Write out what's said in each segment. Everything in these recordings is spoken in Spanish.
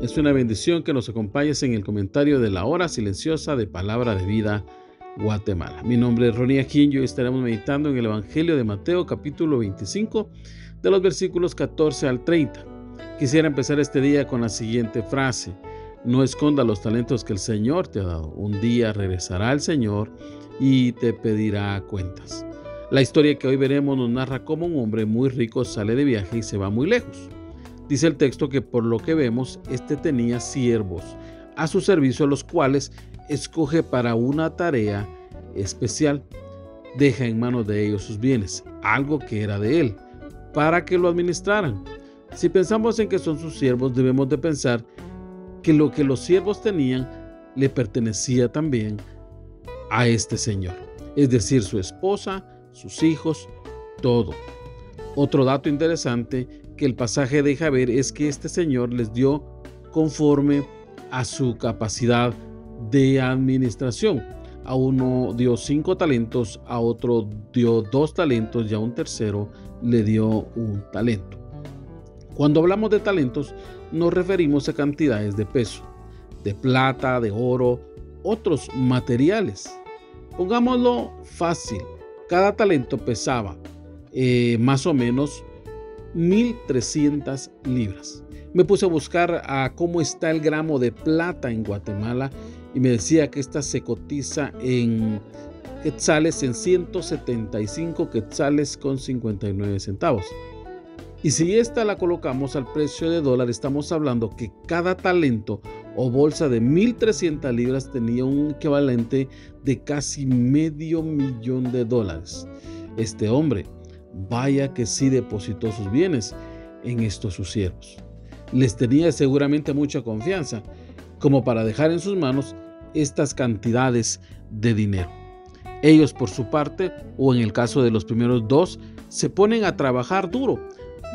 Es una bendición que nos acompañes en el comentario de la hora silenciosa de Palabra de Vida Guatemala. Mi nombre es Ronnie Aquino y estaremos meditando en el Evangelio de Mateo capítulo 25 de los versículos 14 al 30. Quisiera empezar este día con la siguiente frase. No esconda los talentos que el Señor te ha dado. Un día regresará el Señor y te pedirá cuentas. La historia que hoy veremos nos narra cómo un hombre muy rico sale de viaje y se va muy lejos. Dice el texto que por lo que vemos, este tenía siervos a su servicio, los cuales escoge para una tarea especial. Deja en manos de ellos sus bienes, algo que era de él, para que lo administraran. Si pensamos en que son sus siervos, debemos de pensar que lo que los siervos tenían le pertenecía también a este señor, es decir, su esposa, sus hijos, todo. Otro dato interesante que el pasaje deja ver es que este Señor les dio conforme a su capacidad de administración. A uno dio cinco talentos, a otro dio dos talentos y a un tercero le dio un talento. Cuando hablamos de talentos nos referimos a cantidades de peso, de plata, de oro, otros materiales. Pongámoslo fácil, cada talento pesaba eh, más o menos 1.300 libras. Me puse a buscar cómo está el gramo de plata en Guatemala y me decía que esta se cotiza en quetzales en 175 quetzales con 59 centavos. Y si esta la colocamos al precio de dólar, estamos hablando que cada talento o bolsa de 1.300 libras tenía un equivalente de casi medio millón de dólares. Este hombre Vaya que sí depositó sus bienes en estos sus siervos. Les tenía seguramente mucha confianza como para dejar en sus manos estas cantidades de dinero. Ellos por su parte, o en el caso de los primeros dos, se ponen a trabajar duro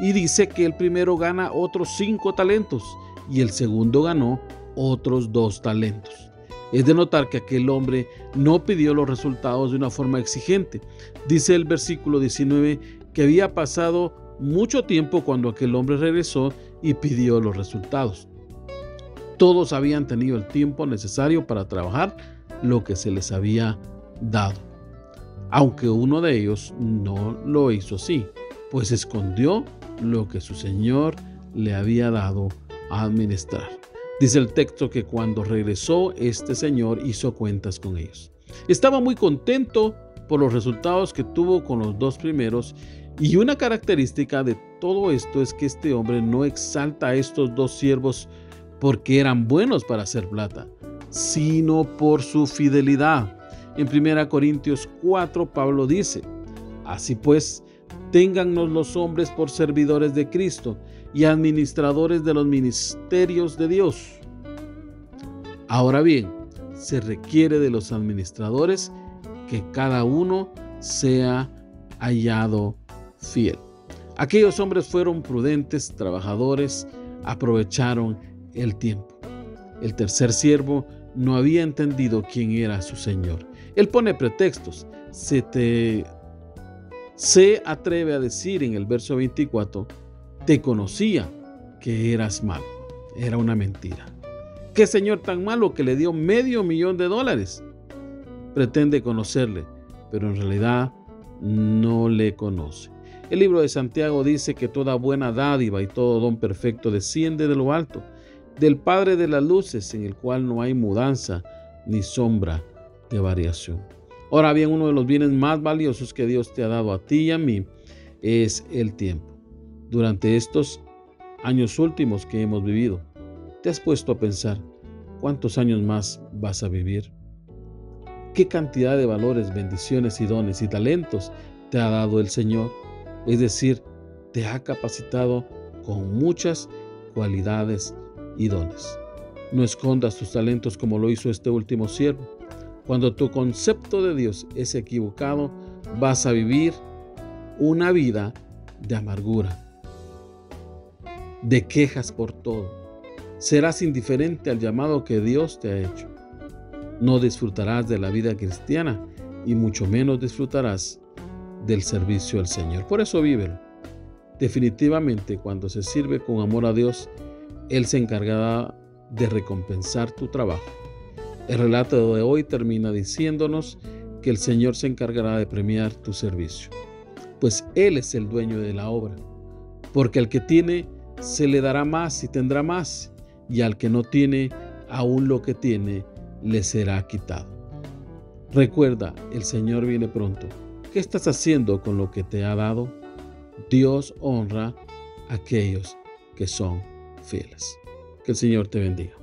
y dice que el primero gana otros cinco talentos y el segundo ganó otros dos talentos. Es de notar que aquel hombre no pidió los resultados de una forma exigente. Dice el versículo 19 que había pasado mucho tiempo cuando aquel hombre regresó y pidió los resultados. Todos habían tenido el tiempo necesario para trabajar lo que se les había dado. Aunque uno de ellos no lo hizo así, pues escondió lo que su Señor le había dado a administrar. Dice el texto que cuando regresó, este señor hizo cuentas con ellos. Estaba muy contento por los resultados que tuvo con los dos primeros y una característica de todo esto es que este hombre no exalta a estos dos siervos porque eran buenos para hacer plata, sino por su fidelidad. En 1 Corintios 4 Pablo dice, así pues, téngannos los hombres por servidores de Cristo y administradores de los ministerios de Dios. Ahora bien, se requiere de los administradores que cada uno sea hallado fiel. Aquellos hombres fueron prudentes, trabajadores, aprovecharon el tiempo. El tercer siervo no había entendido quién era su Señor. Él pone pretextos. Se te se atreve a decir en el verso 24, te conocía que eras malo. Era una mentira. ¿Qué señor tan malo que le dio medio millón de dólares? Pretende conocerle, pero en realidad no le conoce. El libro de Santiago dice que toda buena dádiva y todo don perfecto desciende de lo alto, del Padre de las luces, en el cual no hay mudanza ni sombra de variación. Ahora bien, uno de los bienes más valiosos que Dios te ha dado a ti y a mí es el tiempo durante estos años últimos que hemos vivido, ¿te has puesto a pensar cuántos años más vas a vivir? ¿Qué cantidad de valores, bendiciones y dones y talentos te ha dado el Señor? Es decir, te ha capacitado con muchas cualidades y dones. No escondas tus talentos como lo hizo este último siervo. Cuando tu concepto de Dios es equivocado, vas a vivir una vida de amargura, de quejas por todo. Serás indiferente al llamado que Dios te ha hecho. No disfrutarás de la vida cristiana y mucho menos disfrutarás del servicio al Señor. Por eso vívelo. Definitivamente cuando se sirve con amor a Dios, Él se encargará de recompensar tu trabajo. El relato de hoy termina diciéndonos que el Señor se encargará de premiar tu servicio, pues Él es el dueño de la obra, porque al que tiene se le dará más y tendrá más, y al que no tiene, aún lo que tiene le será quitado. Recuerda, el Señor viene pronto. ¿Qué estás haciendo con lo que te ha dado? Dios honra a aquellos que son fieles. Que el Señor te bendiga.